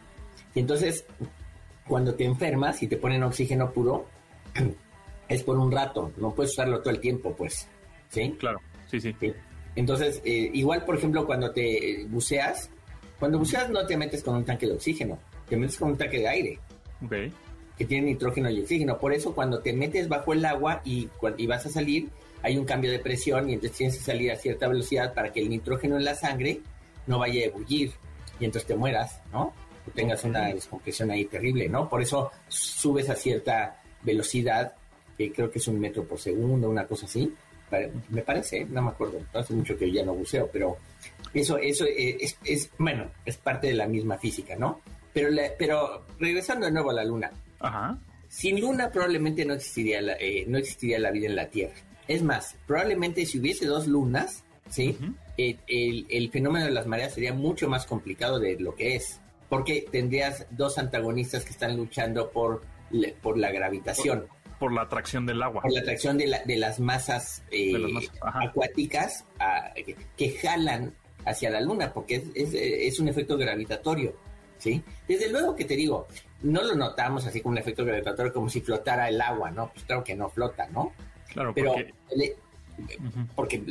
Y entonces, cuando te enfermas y te ponen oxígeno puro, [CLEARS THROAT] es por un rato, no puedes usarlo todo el tiempo, pues. ¿Sí? Claro, sí, sí. Entonces, eh, igual, por ejemplo, cuando te buceas, Cuando buceas no te metes con un tanque de oxígeno, te metes con un tanque de aire. Que tiene nitrógeno y oxígeno. Por eso cuando te metes bajo el agua y, y vas a salir, hay un cambio de presión y entonces tienes que salir a cierta velocidad para que el nitrógeno en la sangre no vaya a ebullir y entonces te mueras, ¿no? O tengas una descompresión ahí terrible, ¿no? Por eso subes a cierta velocidad, que creo que es un metro por segundo, una cosa así. Me parece, no me acuerdo, hace mucho que ya no buceo, pero eso, eso es, es, bueno, es parte de la misma física, ¿no? Pero, pero regresando de nuevo a la Luna. Ajá. Sin Luna probablemente no existiría la, eh, no existiría la vida en la Tierra. Es más, probablemente si hubiese dos lunas, ¿sí? Eh, el, fenómeno de las mareas sería mucho más complicado de lo que es, porque tendrías dos antagonistas que están luchando por, por la gravitación. Por, la atracción del agua. Por la atracción de, la, de las masas, eh, acuáticas que, jalan hacia la luna, porque es, es, un efecto gravitatorio. ¿sí? Desde luego que te digo, no lo notamos así como un efecto gravitatorio como si flotara el agua, ¿no? Pues claro que no flota, ¿no? Claro, pero porque,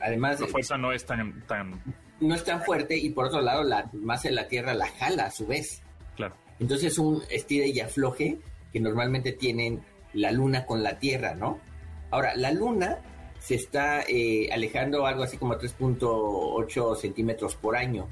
además la fuerza no es tan, tan no es tan fuerte y por otro lado la masa de la Tierra la jala a su vez. Claro. Entonces es un estira y afloje que normalmente tienen la Luna con la Tierra, ¿no? Ahora, la Luna se está eh, alejando algo así como 3.8 centímetros por año.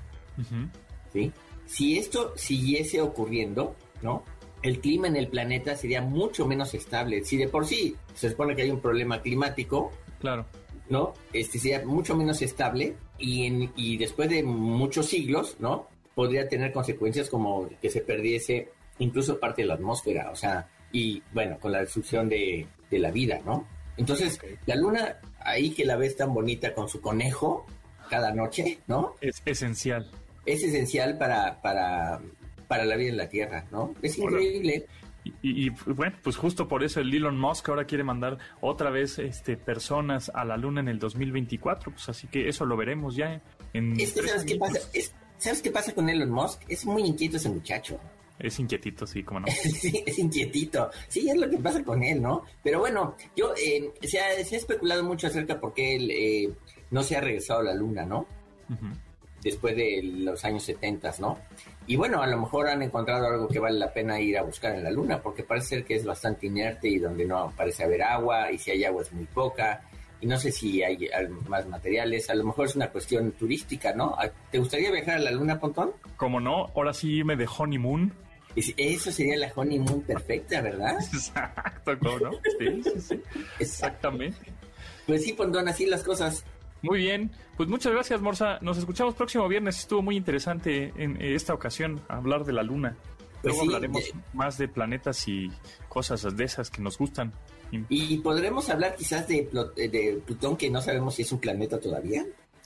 ¿sí? Si esto siguiese ocurriendo, ¿no? el clima en el planeta sería mucho menos estable. Si de por sí se supone que hay un problema climático, claro. ¿no? Este sería mucho menos estable y, en, y después de muchos siglos, ¿no? Podría tener consecuencias como que se perdiese incluso parte de la atmósfera, o sea, y bueno, con la destrucción de, la vida, ¿no? Entonces, la luna, ahí que la ves tan bonita con su conejo cada noche, ¿no? Es esencial. Es esencial para, para para la vida en la Tierra, ¿no? Es increíble. Y, bueno, pues justo por eso el Elon Musk ahora quiere mandar otra vez este, personas a la Luna en el 2024, pues así que eso lo veremos ya en... ¿sabes, qué pasa? ¿Sabes qué pasa con Elon Musk? Es muy inquieto ese muchacho. Es inquietito, sí, como no. [LAUGHS] sí, es inquietito. Sí, es lo que pasa con él, ¿no? Pero bueno, yo eh, se, ha, especulado mucho acerca por qué él eh, no se ha regresado a la Luna, ¿no? Después de los años 70, ¿no? Y bueno, a lo mejor han encontrado algo que vale la pena ir a buscar en la Luna, porque parece ser que es bastante inerte y donde no parece haber agua, y si hay agua es muy poca, y no sé si hay más materiales, a lo mejor es una cuestión turística, ¿no? ¿Te gustaría viajar a la Luna, Pontón? Como no, ahora sí irme de honeymoon. Eso sería la honeymoon perfecta, ¿verdad? [LAUGHS] Exacto, ¿cómo no? Sí, sí, sí. [LAUGHS] Exactamente. Pues sí, Pontón, así las cosas. Muy bien, pues muchas gracias, Morsa. Nos escuchamos próximo viernes. Estuvo muy interesante en esta ocasión hablar de la Luna. Pues Luego hablaremos más de planetas y cosas de esas que nos gustan. Y podremos hablar quizás de, Plutón, que no sabemos si es un planeta todavía.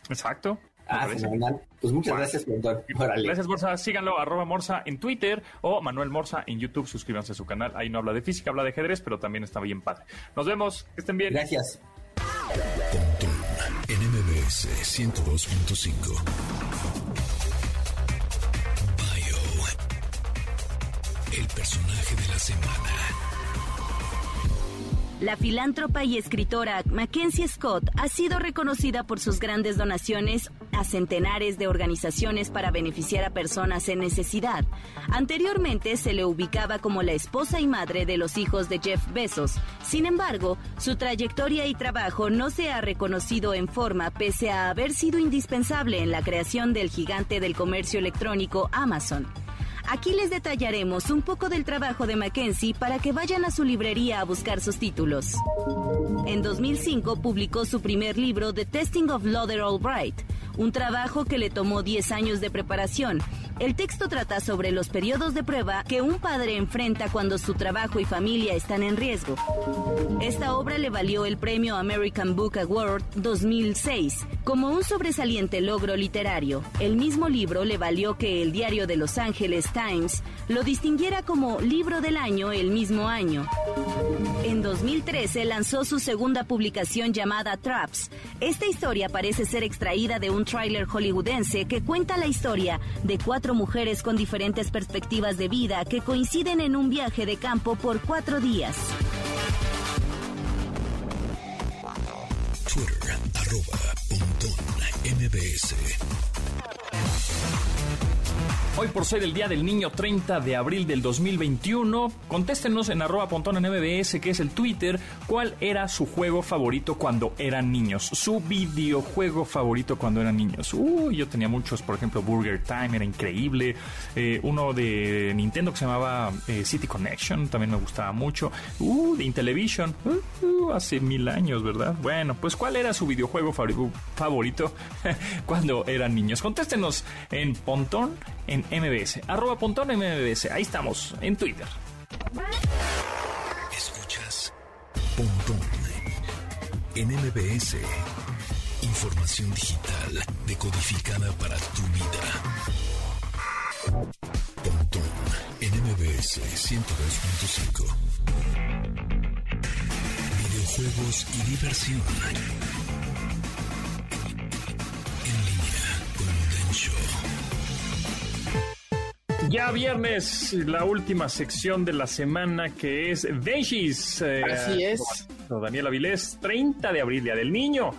Exacto. Ah, fenomenal. Pues muchas gracias, Plutón. Gracias, Morsa. Síganlo, arroba Morsa en Twitter o Manuel Morsa en YouTube. Suscríbanse a su canal. Ahí no habla de física, habla de ajedrez, pero también está bien padre. Nos vemos. Que estén bien. Gracias. En MBS 102.5. Bio. El personaje de la semana. La filántropa y escritora Mackenzie Scott ha sido reconocida por sus grandes donaciones a centenares de organizaciones para beneficiar a personas en necesidad. Anteriormente se le ubicaba como la esposa y madre de los hijos de Jeff Bezos. Sin embargo, su trayectoria y trabajo no se ha reconocido en forma pese a haber sido indispensable en la creación del gigante del comercio electrónico Amazon. Aquí les detallaremos un poco del trabajo de Mackenzie para que vayan a su librería a buscar sus títulos. En 2005 publicó su primer libro The Testing of Lauder Albright, un trabajo que le tomó 10 años de preparación. El texto trata sobre los periodos de prueba que un padre enfrenta cuando su trabajo y familia están en riesgo. Esta obra le valió el premio American Book Award 2006 como un sobresaliente logro literario. El mismo libro le valió que el diario de Los Angeles Times lo distinguiera como libro del año el mismo año. En 2013 lanzó su segunda publicación llamada Traps. Esta historia parece ser extraída de un tráiler hollywoodense que cuenta la historia de cuatro mujeres con diferentes perspectivas de vida que coinciden en un viaje de campo por cuatro días. Hoy por ser el Día del Niño 30 de abril del 2021, contéstenos en arroba pontón en MBS, que es el Twitter, cuál era su juego favorito cuando eran niños, su videojuego favorito cuando eran niños. Uh, yo tenía muchos, por ejemplo, Burger Time, era increíble. Eh, uno de Nintendo que se llamaba eh, City Connection, también me gustaba mucho. Uh, de Intellivision, uh, hace mil años, ¿verdad? Bueno, pues ¿cuál era su videojuego favorito [LAUGHS] cuando eran niños? Contéstenos en Pontón en MBS. Arroba Pontón MBS. Ahí estamos, en Twitter. Escuchas Pontón en MBS. Información digital decodificada para tu vida. Pontón en MBS 102.5. Videojuegos y diversión. Ya viernes, la última sección de la semana que es Veggies. Eh, Así es. Daniel Avilés, 30 de abril, Día del Niño.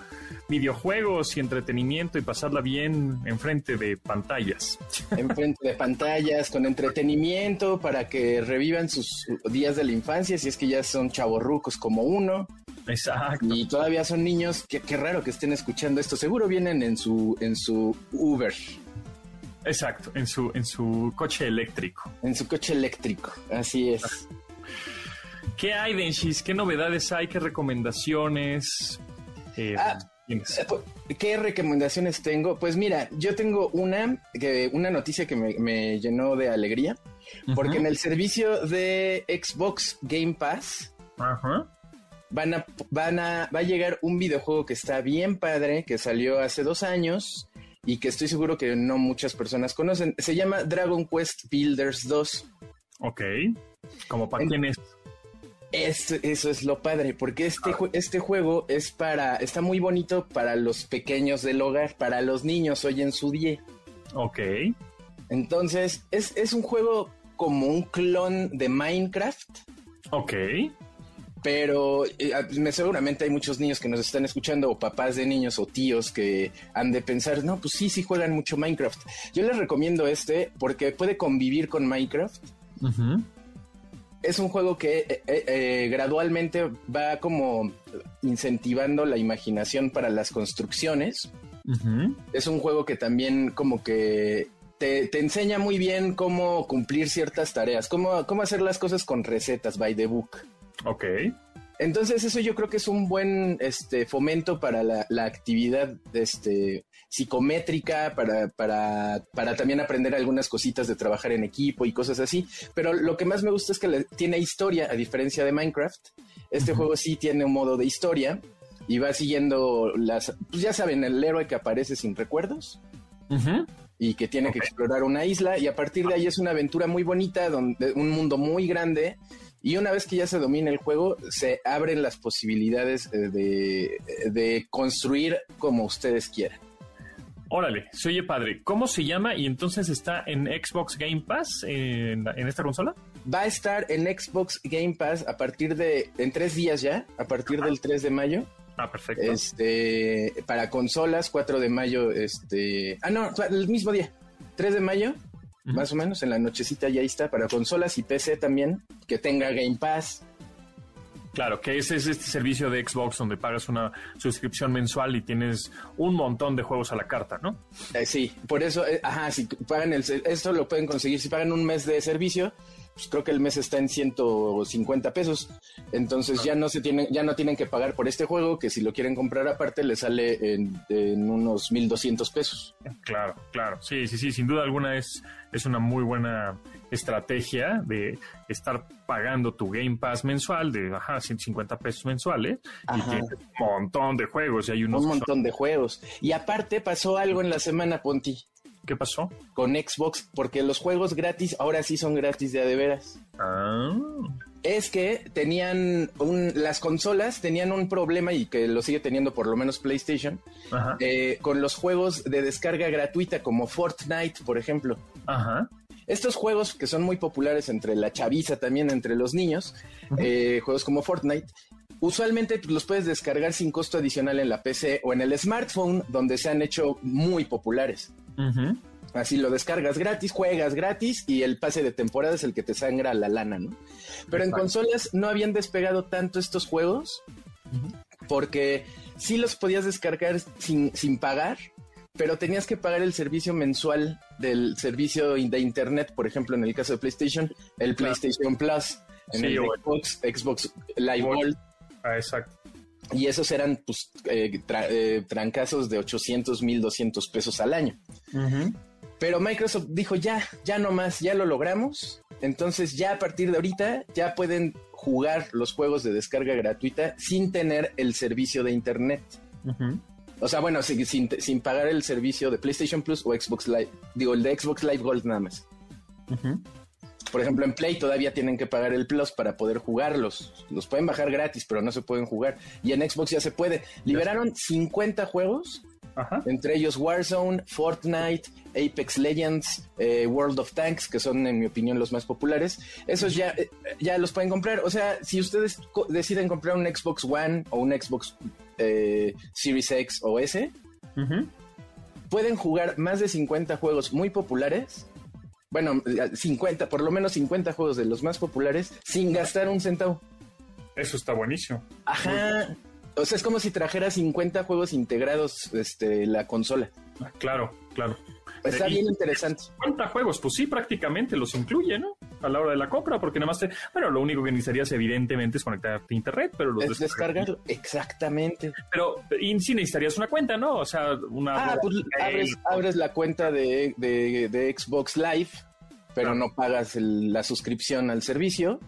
Videojuegos y entretenimiento y pasarla bien enfrente de pantallas. Enfrente de pantallas, con entretenimiento para que revivan sus días de la infancia, si es que ya son chavorrucos como uno. Exacto. Y todavía son niños. Qué, qué raro que estén escuchando esto. Seguro vienen en su, en su Uber. Exacto, en su, en su coche eléctrico. En su coche eléctrico, así es. ¿Qué hay, Denchis? ¿Qué novedades hay? ¿Qué recomendaciones? Eh, ah, eh, pues, ¿Qué recomendaciones tengo? Pues mira, yo tengo una, que, una noticia que me, llenó de alegría, porque en el servicio de Xbox Game Pass Van a, van a, va a llegar un videojuego que está bien padre, que salió hace dos años y que estoy seguro que no muchas personas conocen. Se llama Dragon Quest Builders 2. Ok. ¿Como para quién es? eso es lo padre, porque este, ah. este juego es para, está muy bonito para los pequeños del hogar, para los niños hoy en su día. Ok. Entonces, es, es un juego como un clon de Minecraft. Ok pero eh, me seguramente hay muchos niños que nos están escuchando o papás de niños o tíos que han de pensar, no, pues sí, sí juegan mucho Minecraft. Yo les recomiendo este porque puede convivir con Minecraft. Es un juego que eh, eh, gradualmente va como incentivando la imaginación para las construcciones. Es un juego que también como que te, te, enseña muy bien cómo cumplir ciertas tareas, cómo, cómo hacer las cosas con recetas by the book. Ok. Entonces eso yo creo que es un buen este, fomento para la, actividad este, psicométrica, para, para, para, también aprender algunas cositas de trabajar en equipo y cosas así. Pero lo que más me gusta es que tiene historia, a diferencia de Minecraft. Este juego sí tiene un modo de historia y va siguiendo las... Pues ya saben, el héroe que aparece sin recuerdos. Y que tiene que explorar una isla y a partir de ahí es una aventura muy bonita, donde un mundo muy grande y una vez que ya se domina el juego, se abren las posibilidades eh, de, de construir como ustedes quieran. Órale, se oye padre. ¿Cómo se llama? Y entonces está en Xbox Game Pass en, esta consola. Va a estar en Xbox Game Pass a partir de, en tres días ya, a partir del 3 de mayo. Ah, perfecto. Este, para consolas, 4 de mayo, este, ah, no, el mismo día, 3 de mayo, más o menos, en la nochecita ya está, para consolas y PC también, que tenga Game Pass. Claro, que ese es este servicio de Xbox donde pagas una suscripción mensual y tienes un montón de juegos a la carta, ¿no? Eh, sí, por eso, eh, ajá, si pagan el, esto lo pueden conseguir, si pagan un mes de servicio, pues creo que el mes está en 150 pesos. Entonces ya no se tienen, ya no tienen que pagar por este juego, que si lo quieren comprar aparte le sale en, en unos 1200 pesos. Claro, claro. Sí, sí, sí, sin duda alguna es, es una muy buena estrategia de estar pagando tu Game Pass mensual de ajá, 150 pesos mensuales y tienes un montón de juegos y hay unos un montón de juegos. Y aparte pasó algo en la semana, Ponti. ¿Qué pasó? Con Xbox, porque los juegos gratis ahora sí son gratis de a de veras. Ah. Es que tenían un, las consolas tenían un problema y que lo sigue teniendo por lo menos PlayStation eh, con los juegos de descarga gratuita como Fortnite, por ejemplo. Ajá. Estos juegos que son muy populares entre la chaviza también, entre los niños, eh, juegos como Fortnite, usualmente los puedes descargar sin costo adicional en la PC o en el smartphone, donde se han hecho muy populares. Así lo descargas gratis, juegas gratis y el pase de temporada es el que te sangra la lana, ¿no? Pero en consolas no habían despegado tanto estos juegos porque sí los podías descargar sin, sin pagar, pero tenías que pagar el servicio mensual del servicio de internet, por ejemplo, en el caso de PlayStation, el PlayStation Plus, en el Xbox, Xbox Live Gold. Ah, exacto. Y esos eran pues eh, eh, trancazos de 800, 1200 pesos al año. Pero Microsoft dijo ya, ya no más, ya lo logramos. Entonces ya a partir de ahorita ya pueden jugar los juegos de descarga gratuita sin tener el servicio de internet. O sea, bueno, sin, sin, pagar el servicio de PlayStation Plus o Xbox Live, digo, el de Xbox Live Gold nada más. Por ejemplo, en Play todavía tienen que pagar el Plus para poder jugarlos. Los pueden bajar gratis, pero no se pueden jugar. Y en Xbox ya se puede. Liberaron 50 juegos entre ellos Warzone, Fortnite, Apex Legends, eh, World of Tanks, que son en mi opinión los más populares. Esos ya, eh, ya los pueden comprar. O sea, si ustedes deciden comprar un Xbox One o un Xbox eh, Series X o S, pueden jugar más de 50 juegos muy populares. Bueno, 50, por lo menos 50 juegos de los más populares sin gastar un centavo. Eso está buenísimo. Ajá. O sea, es como si trajera 50 juegos integrados este, la consola. Ah, claro, claro. Está bien interesante. 50 juegos, pues sí, prácticamente los incluye, ¿no? A la hora de la compra, porque nada más te. Bueno, lo único que necesitarías, evidentemente, es conectarte a internet, pero los es descargarlo. Exactamente. Pero y sí necesitarías una cuenta, ¿no? O sea, una. Ah, pues abres, la cuenta de, de, Xbox Live, pero no pagas la suscripción al servicio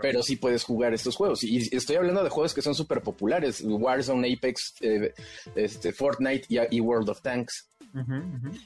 pero sí puedes jugar estos juegos. Y estoy hablando de juegos que son súper populares: Warzone, Apex, eh, este, Fortnite y, World of Tanks.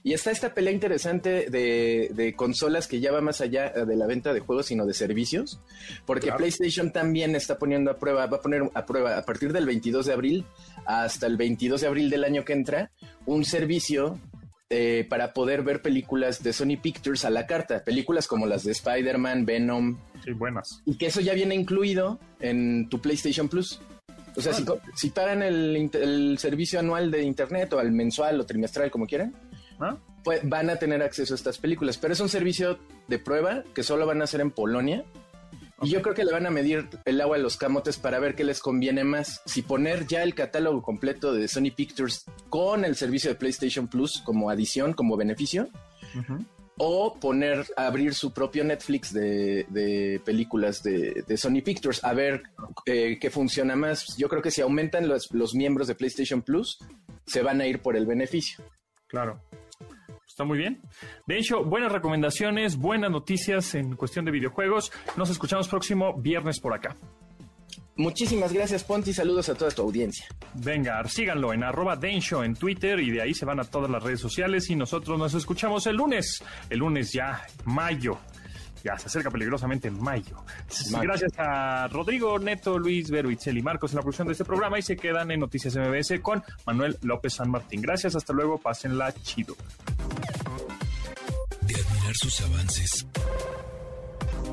Y está esta pelea interesante de, consolas que ya va más allá de la venta de juegos, sino de servicios, porque PlayStation también está poniendo a prueba, va a poner a prueba a partir del 22 de abril hasta el 22 de abril del año que entra, un servicio eh, para poder ver películas de Sony Pictures a la carta, películas como las de Spider-Man, Venom, buenas. Y que eso ya viene incluido en tu PlayStation Plus. O sea, si, pagan el, servicio anual de internet o al mensual o trimestral, como quieran, ¿Ah? pues van a tener acceso a estas películas. Pero es un servicio de prueba que solo van a hacer en Polonia. Y yo creo que le van a medir el agua a los camotes para ver qué les conviene más. Si poner ya el catálogo completo de Sony Pictures con el servicio de PlayStation Plus como adición, como beneficio, o poner, abrir su propio Netflix de, películas de, Sony Pictures, a ver eh, qué funciona más. Yo creo que si aumentan los, los, miembros de PlayStation Plus, se van a ir por el beneficio. Claro. Está muy bien. De hecho, buenas recomendaciones, buenas noticias en cuestión de videojuegos. Nos escuchamos próximo viernes por acá. Muchísimas gracias, Ponti. Saludos a toda tu audiencia. Venga, síganlo en arroba Densho en Twitter y de ahí se van a todas las redes sociales y nosotros nos escuchamos el lunes. El lunes ya, mayo. Ya se acerca peligrosamente mayo. Gracias a Rodrigo, Neto, Luis, Vero, y Marcos en la producción de este programa y se quedan en Noticias MBS con Manuel López San Martín. Gracias, hasta luego, pásenla chido. De admirar sus avances